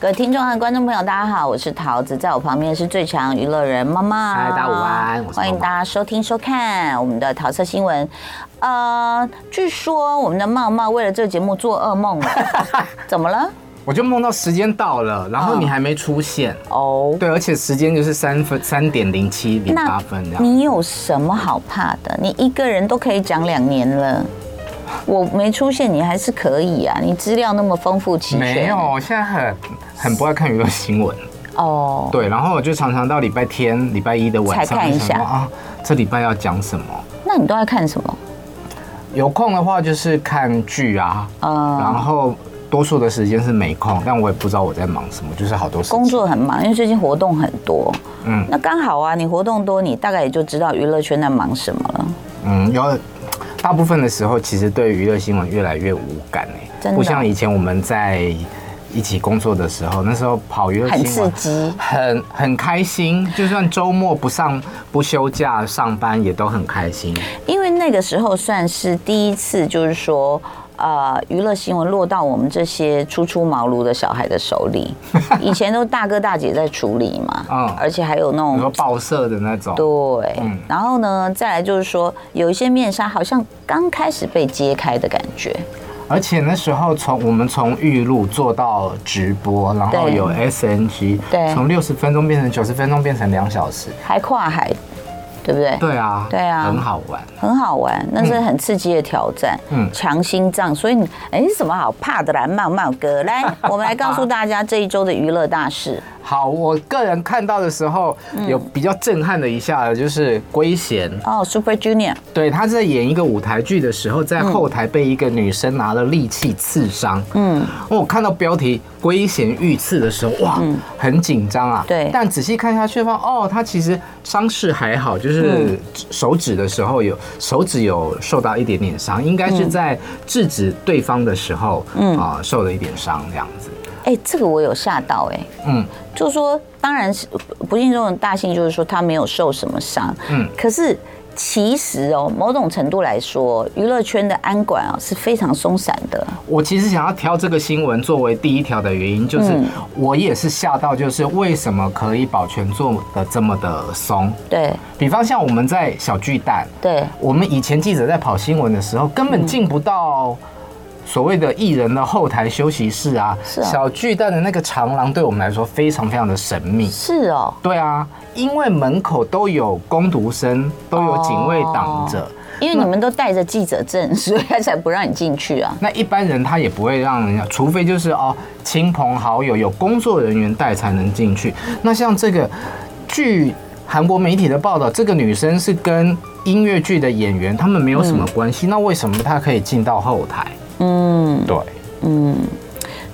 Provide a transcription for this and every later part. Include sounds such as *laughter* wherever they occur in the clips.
各位听众和观众朋友，大家好，我是桃子，在我旁边是最强娱乐人妈妈。嗨，大家午安，欢迎大家收听收看我们的桃色新闻。呃，据说我们的茂茂为了这个节目做噩梦了，*laughs* 怎么了？我就梦到时间到了，然后你还没出现哦。对，而且时间就是三分三点零七零八分这样。你有什么好怕的？你一个人都可以讲两年了。我没出现，你还是可以啊！你资料那么丰富齐全。没有，我现在很很不爱看娱乐新闻。哦。对，然后我就常常到礼拜天、礼拜一的晚上才看一下啊，这礼拜要讲什么？那你都在看什么？有空的话就是看剧啊。嗯。然后多数的时间是没空，但我也不知道我在忙什么，就是好多事。工作很忙，因为最近活动很多。嗯。那刚好啊，你活动多，你大概也就知道娱乐圈在忙什么了。嗯，有。大部分的时候，其实对娱乐新闻越来越无感哎，不像以前我们在一起工作的时候，那时候跑娱乐新闻很刺激，很很开心，就算周末不上不休假上班也都很开心。因为那个时候算是第一次，就是说。呃，娱乐新闻落到我们这些初出茅庐的小孩的手里，*laughs* 以前都大哥大姐在处理嘛，嗯，而且还有那种报社的那种，对，嗯，然后呢，再来就是说，有一些面纱好像刚开始被揭开的感觉，而且那时候从我们从预录做到直播，然后有 SNG，对，从六十分钟变成九十分钟，变成两小时，还跨海。对不对？对啊，对啊，很好玩，很好玩，那是很刺激的挑战，嗯，强心脏，所以你哎，什么好怕的啦？慢慢哥，来，*laughs* 我们来告诉大家这一周的娱乐大事。好，我个人看到的时候有比较震撼的一下的，就是圭贤哦，Super Junior，对，他在演一个舞台剧的时候，在后台被一个女生拿了利器刺伤。嗯，我看到标题“圭贤遇刺”的时候，哇，很紧张啊。对，但仔细看下去，发现哦，他其实伤势还好，就是手指的时候有手指有受到一点点伤，应该是在制止对方的时候，嗯。啊，受了一点伤这样子。哎，这个我有吓到哎，嗯，就是说，当然是不幸中的大幸，就是说他没有受什么伤，嗯，可是其实哦，某种程度来说，娱乐圈的安管啊是非常松散的。我其实想要挑这个新闻作为第一条的原因，就是我也是吓到，就是为什么可以保全做的这么的松？对，比方像我们在小巨蛋，对，我们以前记者在跑新闻的时候，根本进不到。所谓的艺人的后台休息室啊，是小巨蛋的那个长廊，对我们来说非常非常的神秘。是哦，对啊，因为门口都有工读生，都有警卫挡着。因为你们都带着记者证，所以他才不让你进去啊。那一般人他也不会让人家，除非就是哦，亲朋好友有工作人员带才能进去。那像这个，据韩国媒体的报道，这个女生是跟音乐剧的演员他们没有什么关系，那为什么她可以进到后台？嗯，对，嗯，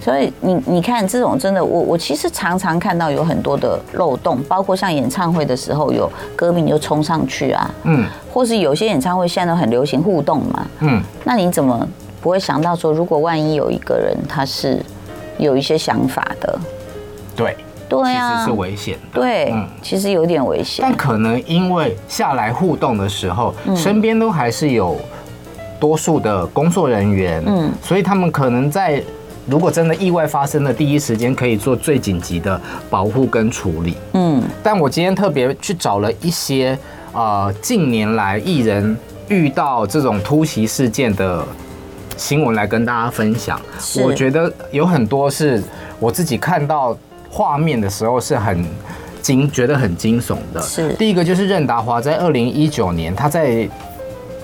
所以你你看这种真的，我我其实常常看到有很多的漏洞，包括像演唱会的时候有歌迷就冲上去啊，嗯，或是有些演唱会现在都很流行互动嘛，嗯，那你怎么不会想到说，如果万一有一个人他是有一些想法的，对，对啊，其实是危险的，对，嗯，其实有点危险，但可能因为下来互动的时候，身边都还是有。多数的工作人员，嗯，所以他们可能在如果真的意外发生的第一时间，可以做最紧急的保护跟处理，嗯。但我今天特别去找了一些呃近年来艺人遇到这种突袭事件的新闻来跟大家分享。我觉得有很多是我自己看到画面的时候是很惊，觉得很惊悚的。是第一个就是任达华在二零一九年他在。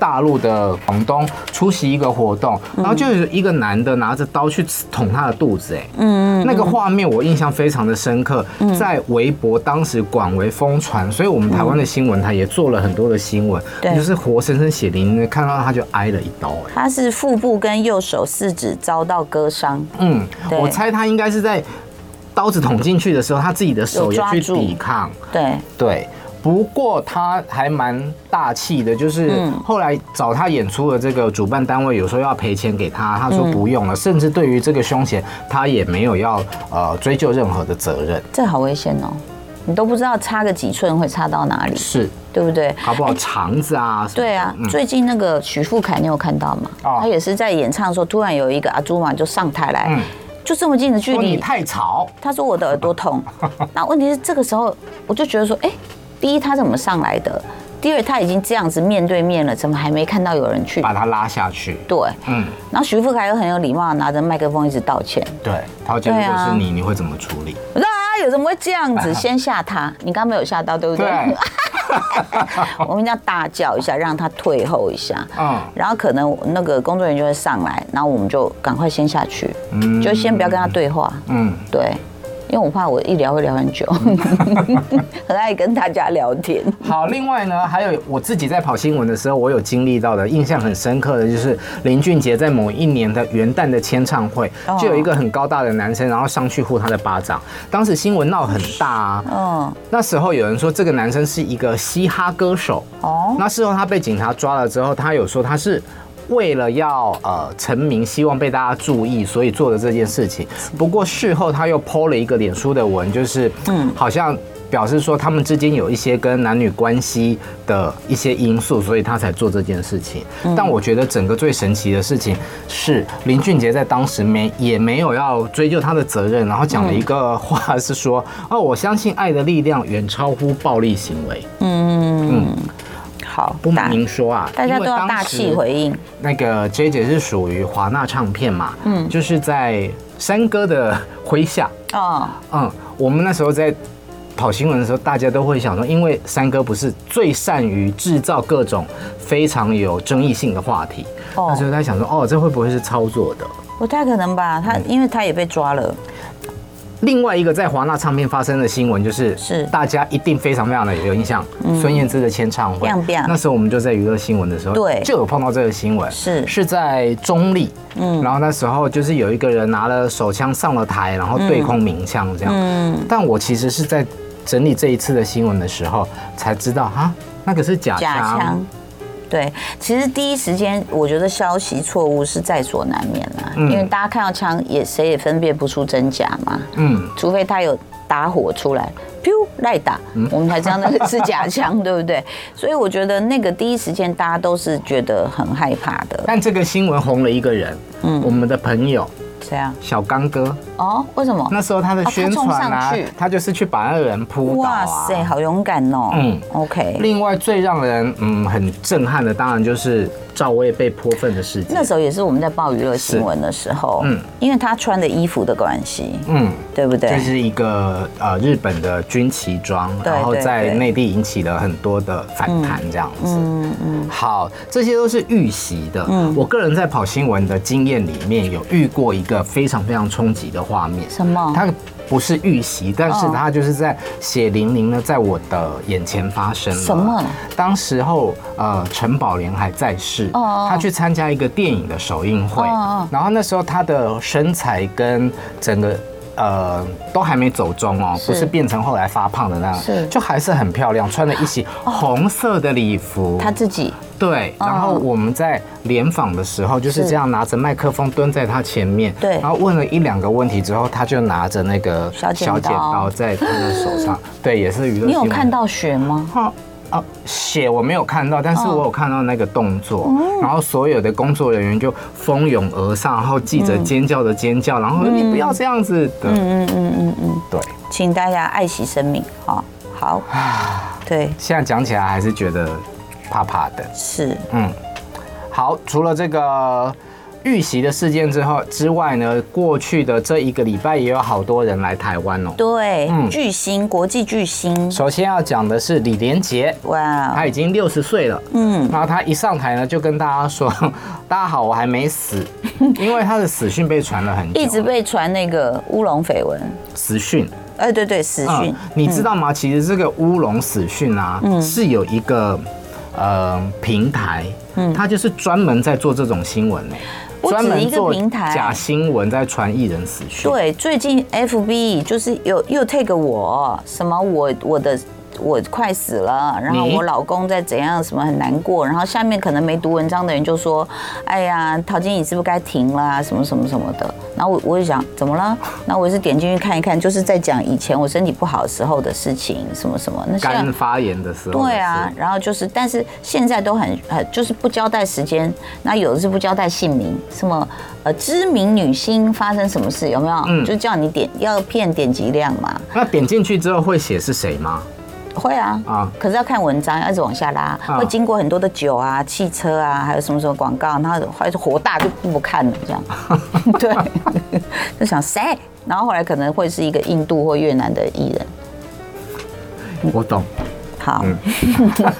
大陆的广东出席一个活动，然后就有一个男的拿着刀去捅他的肚子，哎，嗯，那个画面我印象非常的深刻，在微博当时广为疯传，所以我们台湾的新闻台也做了很多的新闻，就是活生生血淋淋看到他就挨了一刀，哎，他是腹部跟右手四指遭到割伤，嗯，我猜他应该是在刀子捅进去的时候，他自己的手也去抵抗，对。对。不过他还蛮大气的，就是后来找他演出的这个主办单位有说要赔钱给他，他说不用了，甚至对于这个凶险，他也没有要呃追究任何的责任。这好危险哦，你都不知道差个几寸会差到哪里，是对不对？好不好？肠子啊？对啊。最近那个许富凯，你有看到吗？他也是在演唱的时候，突然有一个阿朱玛就上台来。就这么近的距离，你太吵。他说我的耳朵痛。*laughs* 那问题是这个时候，我就觉得说，哎，第一他怎么上来的？第二他已经这样子面对面了，怎么还没看到有人去把他拉下去？对，嗯。然后徐富凯又很有礼貌，拿着麦克风一直道歉。对，陶姐，如果是你，你会怎么处理？我说啊，有怎么会这样子？先吓他，*laughs* 你刚刚没有吓到，对不对？对。*laughs* 我们要大叫一下，让他退后一下。嗯。然后可能那个工作人员就会上来，然后我们就赶快先下去，嗯，就先不要跟他对话。嗯，对。因为我怕我一聊会聊很久，*laughs* 很爱跟大家聊天。好，另外呢，还有我自己在跑新闻的时候，我有经历到的，印象很深刻的就是林俊杰在某一年的元旦的签唱会，就有一个很高大的男生，然后上去呼他的巴掌。当时新闻闹很大啊。嗯。那时候有人说这个男生是一个嘻哈歌手。哦。那事后他被警察抓了之后，他有说他是。为了要呃成名，希望被大家注意，所以做的这件事情。不过事后他又 po 了一个脸书的文，就是嗯，好像表示说他们之间有一些跟男女关系的一些因素，所以他才做这件事情。但我觉得整个最神奇的事情是林俊杰在当时没也没有要追究他的责任，然后讲了一个话是说哦，我相信爱的力量远超乎暴力行为。嗯嗯。好，不瞒您说啊，大家都要大气回应。那个 J 姐是属于华纳唱片嘛，嗯，就是在山哥的麾下。哦，嗯，我们那时候在跑新闻的时候，大家都会想说，因为三哥不是最善于制造各种非常有争议性的话题，哦，那时候他想说，哦，这会不会是操作的？不太可能吧，他因为他也被抓了。另外一个在华纳唱片发生的新闻，就是是。大家一定非常非常的有印象，孙燕姿的签唱会。那时候我们就在娱乐新闻的时候，对，就有碰到这个新闻，是。是在中立，嗯，然后那时候就是有一个人拿了手枪上了台，然后对空鸣枪这样。嗯，但我其实是在整理这一次的新闻的时候才知道，哈，那个是假枪。对，其实第一时间我觉得消息错误是在所难免啦，嗯、因为大家看到枪也谁也分辨不出真假嘛。嗯，除非他有打火出来，噗，赖打，嗯、我们才知道那个是假枪，*laughs* 对不对？所以我觉得那个第一时间大家都是觉得很害怕的。但这个新闻红了一个人，嗯，我们的朋友。谁啊？小刚哥哦？为什么？那时候他的宣传啊，他就是去把那个人扑倒啊！哇塞，好勇敢哦！嗯，OK。另外最让人嗯很震撼的，当然就是。赵薇被泼粪的事情，那时候也是我们在报娱乐新闻的时候，嗯，因为他穿的衣服的关系，嗯，对不对？这是一个呃日本的军旗装，然后在内地引起了很多的反弹，这样子，嗯嗯。好，这些都是预习的。嗯，我个人在跑新闻的经验里面有遇过一个非常非常冲击的画面。什么？他。不是预习，但是他就是在血淋淋的在我的眼前发生了。什么？当时候，呃，陈宝莲还在世，他去参加一个电影的首映会，然后那时候他的身材跟整个。呃，都还没走中哦，不是变成后来发胖的那样，是就还是很漂亮，穿了一袭红色的礼服。他自己对，然后我们在联访的时候就是这样拿着麦克风蹲在他前面，对，然后问了一两个问题之后，他就拿着那个小剪刀。在他的手上，*laughs* 对，也是娱乐。你有看到血吗？哦，血我没有看到，但是我有看到那个动作，哦、然后所有的工作人员就蜂拥而上，然后记者尖叫的尖叫，嗯、然后你不要这样子。的，嗯嗯嗯嗯嗯，对，请大家爱惜生命，好，好，对，现在讲起来还是觉得怕怕的，是，嗯，好，除了这个。遇袭的事件之后之外呢，过去的这一个礼拜也有好多人来台湾哦。对，嗯，巨星，国际巨星。首先要讲的是李连杰，哇，他已经六十岁了，嗯，然后他一上台呢，就跟大家说：“ *laughs* 大家好，我还没死。*laughs* ”因为他的死讯被传了很久，一直被传那个乌龙绯闻。死讯，哎，对对，死讯。你知道吗？其实这个乌龙死讯啊，是有一个呃平台，嗯，他就是专门在做这种新闻呢。专门一个平台假新闻在传艺人死讯。对，最近 FB 就是有又 take 我什么我我的我快死了，然后我老公在怎样什么很难过，然后下面可能没读文章的人就说，哎呀，陶晶莹是不是该停了啊？什么什么什么的。然后我我就想怎么了？那我也是点进去看一看，就是在讲以前我身体不好的时候的事情，什么什么。那肝发炎的时候。对啊，然后就是，但是现在都很很，就是不交代时间，那有的是不交代姓名，什么呃知名女星发生什么事有没有？嗯，就叫你点要骗点击量嘛。那点进去之后会写是谁吗？会啊，啊，可是要看文章，要一直往下拉，会经过很多的酒啊、汽车啊，还有什么什么广告，然后后来就火大就不看了，这样，*laughs* 对，就想谁，然后后来可能会是一个印度或越南的艺人，我懂，好，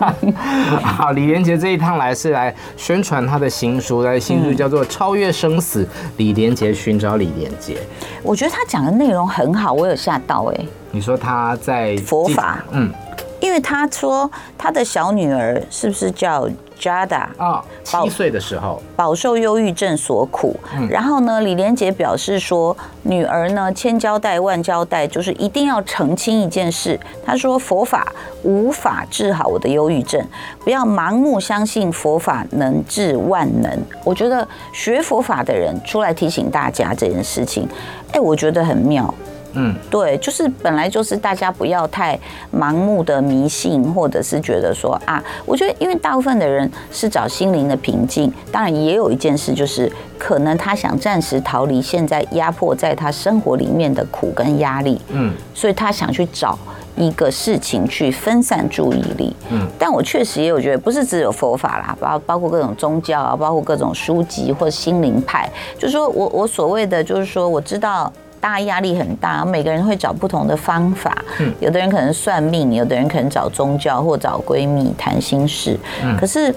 *laughs* 好，李连杰这一趟来是来宣传他的新书，他的新书叫做《超越生死》，李连杰寻找李连杰，我觉得他讲的内容很好，我有吓到哎，你说他在佛法，嗯。因为他说他的小女儿是不是叫 Jada 啊？七岁的时候饱受忧郁症所苦。然后呢，李连杰表示说，女儿呢千交代万交代，就是一定要澄清一件事。他说佛法无法治好我的忧郁症，不要盲目相信佛法能治万能。我觉得学佛法的人出来提醒大家这件事情，哎，我觉得很妙。嗯，对，就是本来就是大家不要太盲目的迷信，或者是觉得说啊，我觉得因为大部分的人是找心灵的平静，当然也有一件事就是可能他想暂时逃离现在压迫在他生活里面的苦跟压力，嗯，所以他想去找一个事情去分散注意力，嗯，但我确实也有觉得不是只有佛法啦，包包括各种宗教啊，包括各种书籍或心灵派，就是说我我所谓的就是说我知道。大家压力很大，每个人会找不同的方法。嗯，有的人可能算命，有的人可能找宗教或找闺蜜谈心事。嗯，可是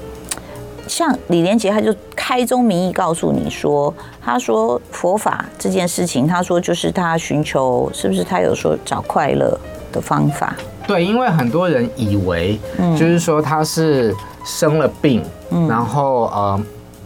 像李连杰，他就开宗明义告诉你说，他说佛法这件事情，他说就是他寻求，是不是他有说找快乐的方法？对，因为很多人以为，就是说他是生了病，嗯，然后呃。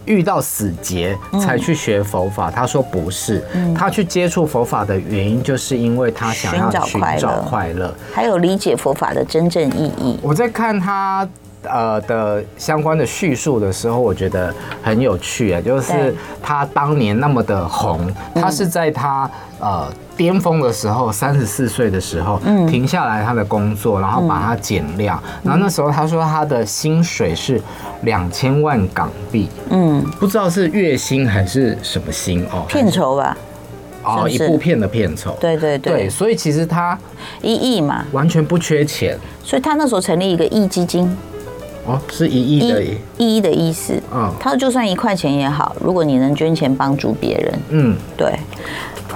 遇到死结才去学佛法，他说不是，他去接触佛法的原因就是因为他想要寻找快乐，还有理解佛法的真正意义。我在看他呃的相关的叙述的时候，我觉得很有趣啊，就是他当年那么的红，他是在他呃。巅峰的时候，三十四岁的时候，停下来他的工作，然后把它减量。然后那时候他说他的薪水是两千万港币，嗯，不知道是月薪还是什么薪哦，片酬吧，哦，一部片的片酬，对对。对，所以其实他一亿嘛，完全不缺钱，所以他那时候成立一个亿基金，哦，是一亿的一的意思，嗯，他就算一块钱也好，如果你能捐钱帮助别人，嗯，对。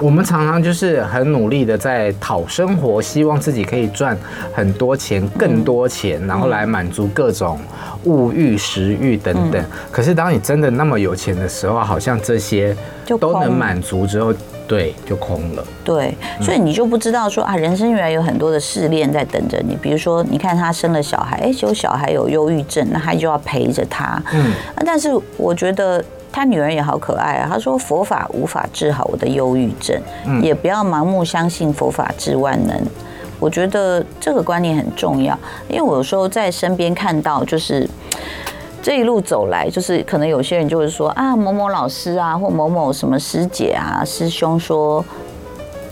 我们常常就是很努力的在讨生活，希望自己可以赚很多钱、更多钱，然后来满足各种物欲、食欲等等。可是当你真的那么有钱的时候，好像这些都能满足之后，对，就空了。对，所以你就不知道说啊，人生原来有很多的试炼在等着你。比如说，你看他生了小孩，哎，结果小孩有忧郁症，那他就要陪着他。嗯，但是我觉得。他女儿也好可爱啊！他说佛法无法治好我的忧郁症，也不要盲目相信佛法治万能。我觉得这个观念很重要，因为我有时候在身边看到，就是这一路走来，就是可能有些人就会说啊，某某老师啊，或某某什么师姐啊、师兄说，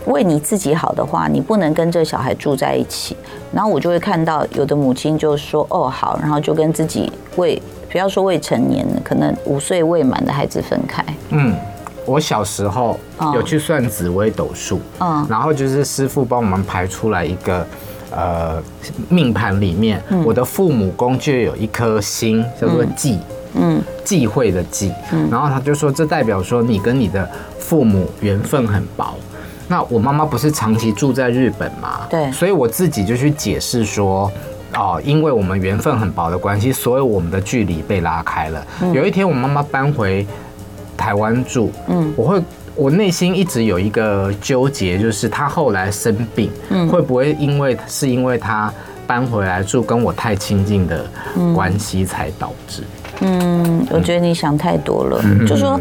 为你自己好的话，你不能跟这小孩住在一起。然后我就会看到有的母亲就说哦好，然后就跟自己为。不要说未成年的，可能五岁未满的孩子分开。嗯，我小时候有去算紫微斗数，嗯，然后就是师傅帮我们排出来一个，呃，命盘里面，我的父母宫就有一颗星叫做忌，嗯，忌讳的忌，然后他就说这代表说你跟你的父母缘分很薄。那我妈妈不是长期住在日本吗？对，所以我自己就去解释说。哦，因为我们缘分很薄的关系，所以我们的距离被拉开了。嗯、有一天，我妈妈搬回台湾住，嗯，我会，我内心一直有一个纠结，就是她后来生病，嗯，会不会因为是因为她搬回来住跟我太亲近的关系才导致？嗯，我觉得你想太多了，嗯、就说。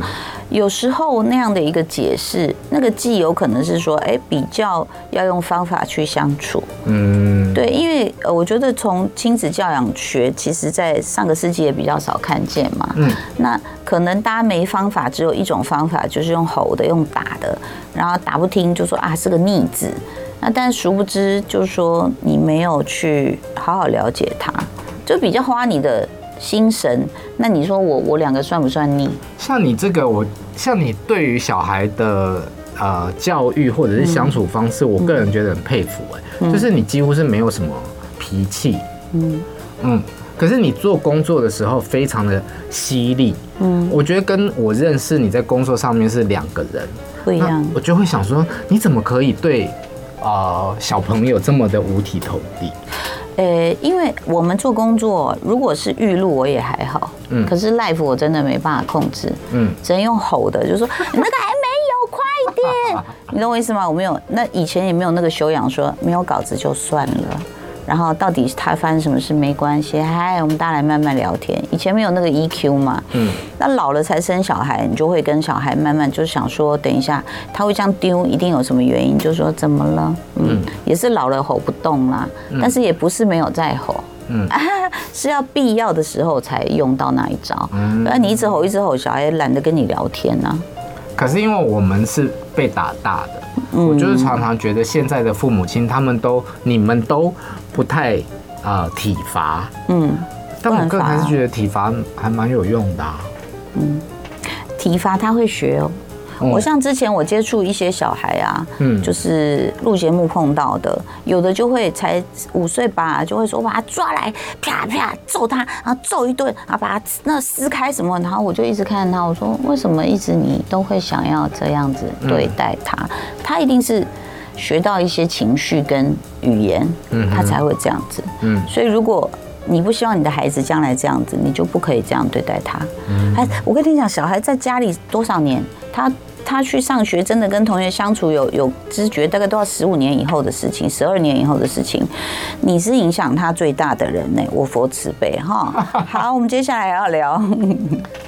有时候那样的一个解释，那个既有可能是说，哎，比较要用方法去相处。嗯，对，因为呃，我觉得从亲子教养学，其实在上个世纪也比较少看见嘛。嗯，那可能大家没方法，只有一种方法，就是用吼的，用打的，然后打不听就说啊是个逆子。那但殊不知，就是说你没有去好好了解他，就比较花你的心神。那你说我我两个算不算逆？像你这个我。像你对于小孩的呃教育或者是相处方式，我个人觉得很佩服哎，就是你几乎是没有什么脾气，嗯嗯，可是你做工作的时候非常的犀利，嗯，我觉得跟我认识你在工作上面是两个人不一样，我就会想说你怎么可以对呃小朋友这么的五体投地？呃，因为我们做工作，如果是预录我也还好，嗯，可是 live 我真的没办法控制，嗯，只能用吼的，就是说你那个还没有，快点，*laughs* 你懂我意思吗？我没有，那以前也没有那个修养，说没有稿子就算了。然后到底他发生什么事没关系，嗨，我们大家来慢慢聊天。以前没有那个 EQ 嘛，嗯，那老了才生小孩，你就会跟小孩慢慢就想说，等一下他会这样丢，一定有什么原因，就说怎么了？嗯，也是老了吼不动啦，但是也不是没有在吼，嗯，*laughs* 是要必要的时候才用到那一招。嗯，那你一直吼一直吼，小孩也懒得跟你聊天呐。可是因为我们是被打大的。我就是常常觉得现在的父母亲，他们都你们都不太啊、呃、体罚，嗯，但我个人还是觉得体罚还蛮有用的、啊，嗯，体罚他会学哦。我像之前我接触一些小孩啊，嗯，就是录节目碰到的，有的就会才五岁吧，就会说我把他抓来，啪啪揍他，然后揍一顿，然后把他那撕开什么，然后我就一直看他，我说为什么一直你都会想要这样子对待他？他一定是学到一些情绪跟语言，嗯，他才会这样子，嗯，所以如果你不希望你的孩子将来这样子，你就不可以这样对待他。哎，我跟你讲，小孩在家里多少年，他。他去上学，真的跟同学相处有有知觉，大概都要十五年以后的事情，十二年以后的事情。你是影响他最大的人呢，我佛慈悲哈。*laughs* 好，我们接下来要聊。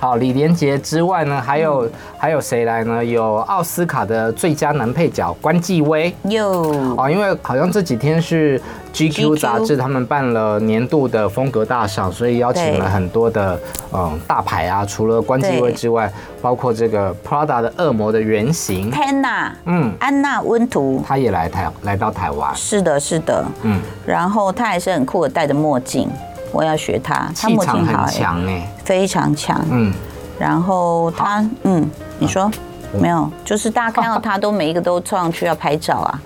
好，李连杰之外呢，还有还有谁来呢？有奥斯卡的最佳男配角关继威。有啊，因为好像这几天是。GQ 杂志他们办了年度的风格大赏，所以邀请了很多的嗯大牌啊，除了关继威之外，包括这个 Prada 的恶魔的原型。Tanna，嗯，安娜温图，他也来台来到台湾，是的，是的，嗯，然后他还是很酷的，戴着墨镜，我要学他，他气场很强哎，非常强，嗯，然后他，嗯，你说没有，就是大家看到他都每一个都冲上去要拍照啊。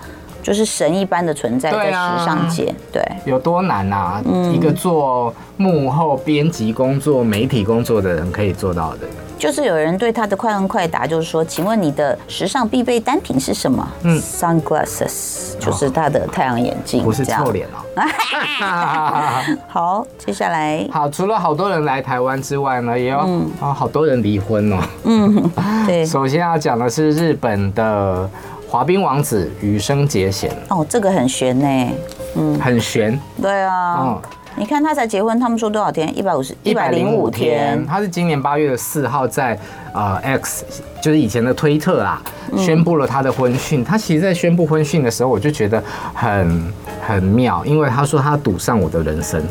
就是神一般的存在在时尚界，对，有多难啊？一个做幕后编辑工作、媒体工作的人可以做到的。就是有人对他的快问快答，就是说，请问你的时尚必备单品是什么？嗯，sunglasses，就是他的太阳眼镜，不是臭脸哦。*laughs* 好，接下来，好，除了好多人来台湾之外呢，也有啊，好多人离婚哦。嗯，对。*laughs* 首先要讲的是日本的。滑冰王子羽生结弦。哦，这个很悬呢，嗯，很悬，对啊，嗯，你看他才结婚，他们说多少天？一百五十，一百零五天。他是今年八月的四号在呃 X，就是以前的推特啊，宣布了他的婚讯。他其实，在宣布婚讯的时候，我就觉得很很妙，因为他说他赌上我的人生，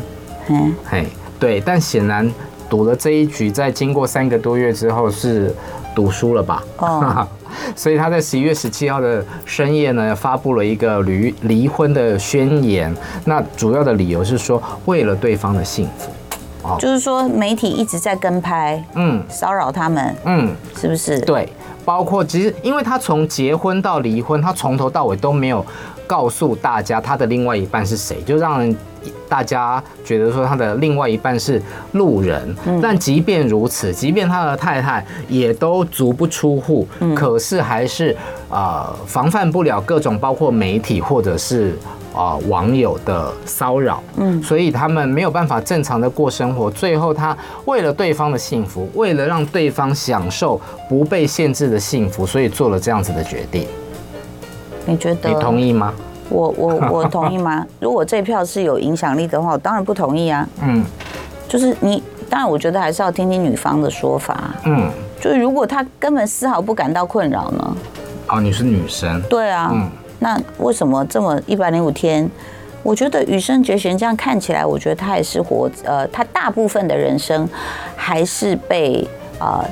嗯，嘿，对，但显然赌了这一局，在经过三个多月之后是赌输了吧？哦。*laughs* 所以他在十一月十七号的深夜呢，发布了一个离离婚的宣言。那主要的理由是说，为了对方的幸福，哦，就是说媒体一直在跟拍，嗯，骚扰他们，嗯，是不是？对，包括其实，因为他从结婚到离婚，他从头到尾都没有告诉大家他的另外一半是谁，就让人。大家觉得说他的另外一半是路人，但即便如此，即便他的太太也都足不出户，可是还是呃防范不了各种包括媒体或者是啊网友的骚扰，嗯，所以他们没有办法正常的过生活。最后他为了对方的幸福，为了让对方享受不被限制的幸福，所以做了这样子的决定。你觉得？你同意吗？我我我同意吗？*laughs* 如果这票是有影响力的话，我当然不同意啊。嗯，就是你，当然我觉得还是要听听女方的说法。嗯，就是如果他根本丝毫不感到困扰呢？哦，你是女生。对啊。嗯。那为什么这么一百零五天？我觉得羽生结弦这样看起来，我觉得他也是活，呃，他大部分的人生还是被啊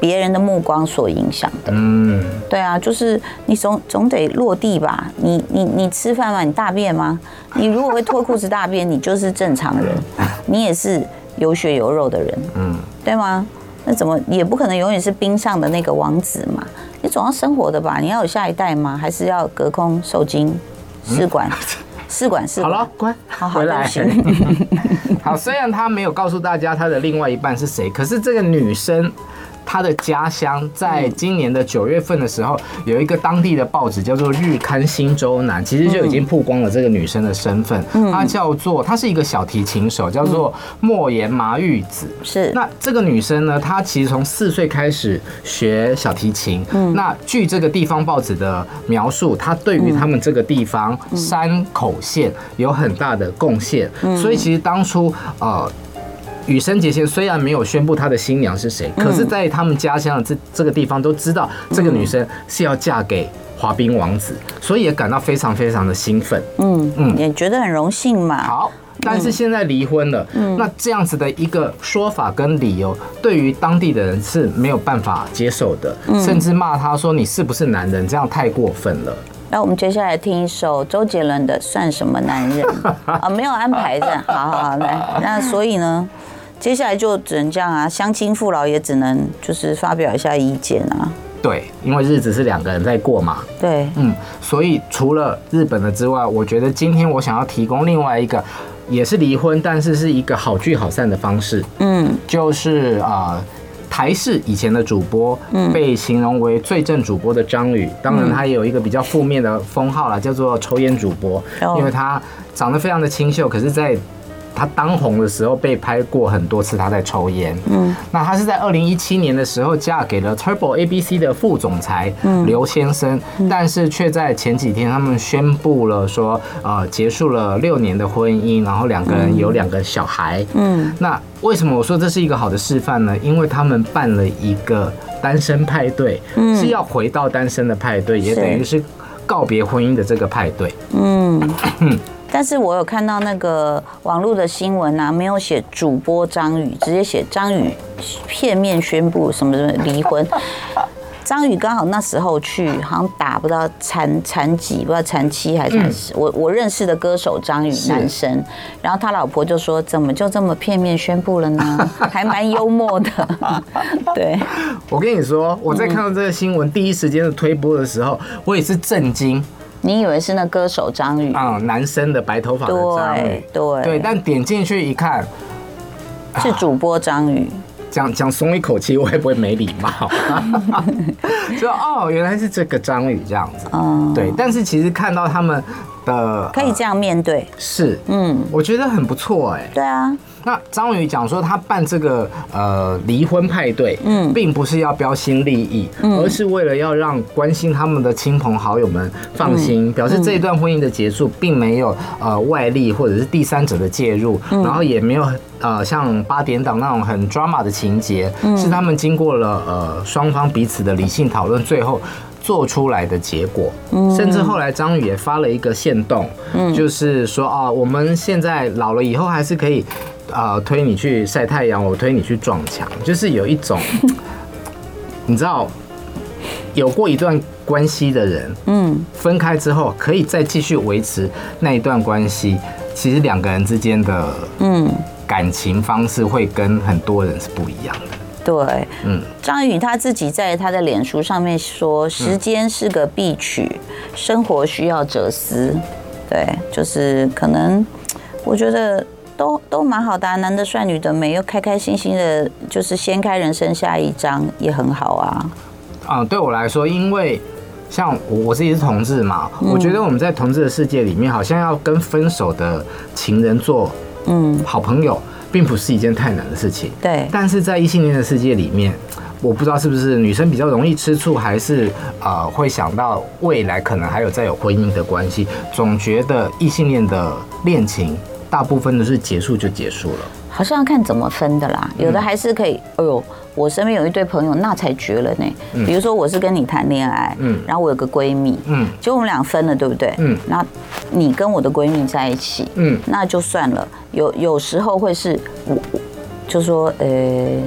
别人的目光所影响的。嗯。对啊，就是你总总得落地吧？你你你吃饭吗？你大便吗？你如果会脱裤子大便，你就是正常人，你也是有血有肉的人。嗯。对吗？那怎么也不可能永远是冰上的那个王子嘛？你总要生活的吧？你要有下一代吗？还是要隔空受精试管？试管试管。好了，乖，好好回来。*laughs* 好，虽然他没有告诉大家他的另外一半是谁，可是这个女生。他的家乡在今年的九月份的时候，有一个当地的报纸叫做《日刊新周南》，其实就已经曝光了这个女生的身份。她叫做，她是一个小提琴手，叫做莫言麻玉子。是。那这个女生呢，她其实从四岁开始学小提琴。嗯。那据这个地方报纸的描述，她对于他们这个地方山口县有很大的贡献。所以其实当初呃。羽生结弦虽然没有宣布他的新娘是谁，可是，在他们家乡的这这个地方都知道这个女生是要嫁给滑冰王子，所以也感到非常非常的兴奋。嗯嗯，也觉得很荣幸嘛。好，但是现在离婚了，嗯，那这样子的一个说法跟理由，对于当地的人是没有办法接受的，甚至骂他说，你是不是男人？这样太过分了。那我们接下来听一首周杰伦的《算什么男人》*laughs* 啊，没有安排的，好好好，来，那所以呢？接下来就只能这样啊，乡亲父老也只能就是发表一下意见啊。对，因为日子是两个人在过嘛。对，嗯，所以除了日本的之外，我觉得今天我想要提供另外一个，也是离婚，但是是一个好聚好散的方式。嗯，就是啊、呃，台视以前的主播，被形容为最正主播的张宇，当然他也有一个比较负面的封号了，叫做抽烟主播，因为他长得非常的清秀，可是，在他当红的时候被拍过很多次，他在抽烟。嗯，那他是在二零一七年的时候嫁给了 Turbo ABC 的副总裁刘先生，但是却在前几天他们宣布了说，呃，结束了六年的婚姻，然后两个人有两个小孩。嗯，那为什么我说这是一个好的示范呢？因为他们办了一个单身派对，是要回到单身的派对，也等于是告别婚姻的这个派对。嗯。*laughs* 但是我有看到那个网络的新闻啊，没有写主播张宇，直接写张宇片面宣布什么什么离婚。张宇刚好那时候去，好像打不到残残疾，不知道残七还是残十。我我认识的歌手张宇男生，然后他老婆就说：“怎么就这么片面宣布了呢？” *laughs* 还蛮幽默的。*laughs* 对，我跟你说，我在看到这个新闻第一时间的推播的时候，我也是震惊。你以为是那歌手张宇啊、嗯？男生的白头发的张宇，对对，但点进去一看，是主播张宇。讲讲松一口气，我会不会没礼貌。*laughs* *laughs* 就哦，原来是这个张宇这样子。嗯，对。但是其实看到他们的可以这样面对，是。嗯，我觉得很不错哎。对啊。那张宇讲说，他办这个呃离婚派对，嗯，并不是要标新立异，嗯，而是为了要让关心他们的亲朋好友们放心，表示这一段婚姻的结束并没有呃外力或者是第三者的介入，然后也没有呃像八点档那种很 drama 的情节，是他们经过了呃双方彼此的理性讨论，最后做出来的结果。甚至后来张宇也发了一个线动，就是说啊，我们现在老了以后还是可以。啊、呃，推你去晒太阳，我推你去撞墙，就是有一种，*laughs* 你知道，有过一段关系的人，嗯，分开之后可以再继续维持那一段关系，其实两个人之间的，嗯，感情方式会跟很多人是不一样的。对，嗯，张宇他自己在他的脸书上面说：“时间是个必取，生活需要哲思。”对，就是可能，我觉得。都都蛮好的啊，男的帅，女的美，又开开心心的，就是掀开人生下一章，也很好啊。啊，对我来说，因为像我我自己是同志嘛，我觉得我们在同志的世界里面，好像要跟分手的情人做嗯好朋友，并不是一件太难的事情。对，但是在异性恋的世界里面，我不知道是不是女生比较容易吃醋，还是呃会想到未来可能还有再有婚姻的关系，总觉得异性恋的恋情。大部分都是结束就结束了。好像要看怎么分的啦，有的还是可以。哎呦，我身边有一对朋友，那才绝了呢。比如说我是跟你谈恋爱，嗯，然后我有个闺蜜，嗯，结果我们俩分了，对不对？嗯，那你跟我的闺蜜在一起，嗯，那就算了。有有时候会是我，就说，呃，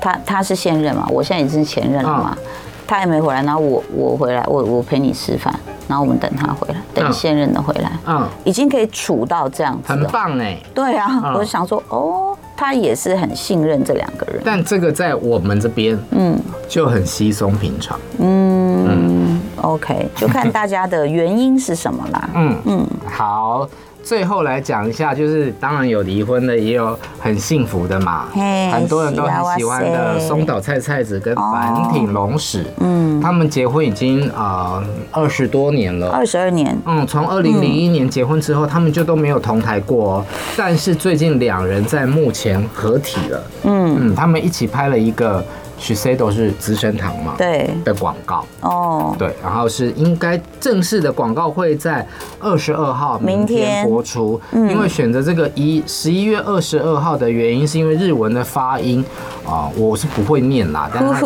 他他是现任嘛，我现在已经是前任了嘛。他还没回来，然后我我回来，我我陪你吃饭，然后我们等他回来，等现任的回来，嗯，已经可以处到这样子，很棒哎，对啊，我就想说，哦，他也是很信任这两个人，但这个在我们这边，嗯，就很稀松平常，嗯嗯，OK，就看大家的原因是什么啦，嗯。嗯，好。最后来讲一下，就是当然有离婚的，也有很幸福的嘛。很多人都很喜欢的松岛菜菜子跟坂町龙史，嗯，他们结婚已经啊二十多年了，二十二年。嗯，从二零零一年结婚之后，他们就都没有同台过。但是最近两人在幕前合体了，嗯嗯，他们一起拍了一个。Shiseido 是资生堂嘛？对的广告哦，对，然后是应该正式的广告会在二十二号明天播出。因为选择这个一十一月二十二号的原因，是因为日文的发音啊，我是不会念啦。但是，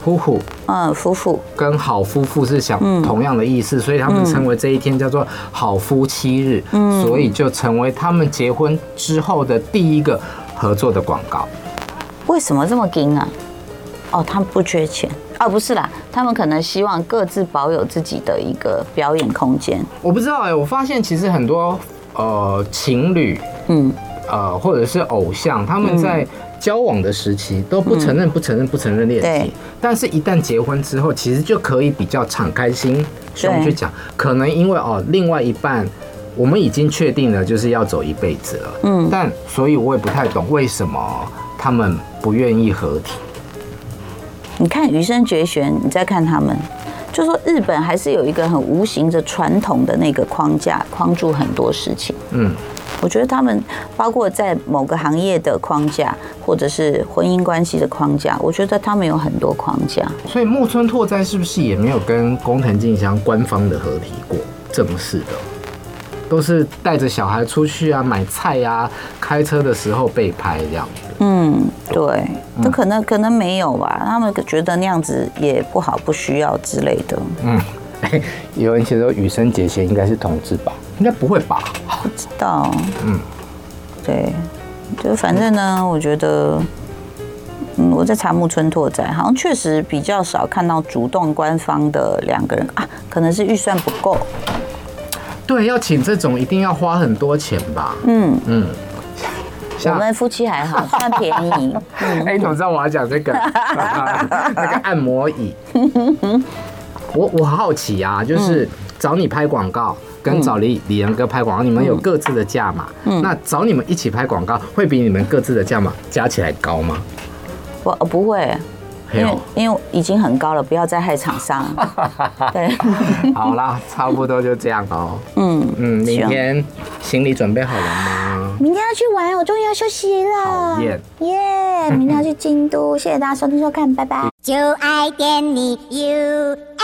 夫妇，嗯，夫妇跟好夫妇是想同样的意思，所以他们称为这一天叫做好夫妻日，嗯所以就成为他们结婚之后的第一个合作的广告。为什么这么紧啊？哦，他们不缺钱哦，不是啦，他们可能希望各自保有自己的一个表演空间。我不知道哎、欸，我发现其实很多呃情侣，嗯，呃或者是偶像，他们在交往的时期都不承认、不承认、不承认恋情，对。但是，一旦结婚之后，其实就可以比较敞开心胸去讲，可能因为哦，另外一半我们已经确定了就是要走一辈子了，嗯。但所以我也不太懂为什么他们不愿意合体。你看羽生结弦，你再看他们，就说日本还是有一个很无形的传统的那个框架，框住很多事情。嗯，我觉得他们包括在某个行业的框架，或者是婚姻关系的框架，我觉得他们有很多框架。所以木村拓哉是不是也没有跟工藤静香官方的合体过正式的？都是带着小孩出去啊，买菜啊，开车的时候被拍这样。嗯，对，那可能可能没有吧，他们觉得那样子也不好，不需要之类的。嗯，*laughs* 有人写说羽生结弦应该是同志吧？应该不会吧？不知道。嗯，对，就反正呢，我觉得，嗯，我在查木村拓哉，好像确实比较少看到主动官方的两个人啊，可能是预算不够。对，要请这种一定要花很多钱吧？嗯嗯。我们夫妻还好，算便宜。*laughs* 哎，你怎么知道我要讲这个？*laughs* 那个按摩椅。*laughs* 我我好奇啊，就是找你拍广告，跟找李李仁哥拍广告，你们有各自的价码。那找你们一起拍广告，会比你们各自的价码加起来高吗？不，不会。因为因为已经很高了，不要再害厂商。*laughs* 对，*laughs* 好啦，差不多就这样哦。嗯嗯，明天行李准备好了吗？明天要去玩我，终于要休息了。耶，*laughs* 明天要去京都。谢谢大家收听收看，拜拜。就爱点你 UFO。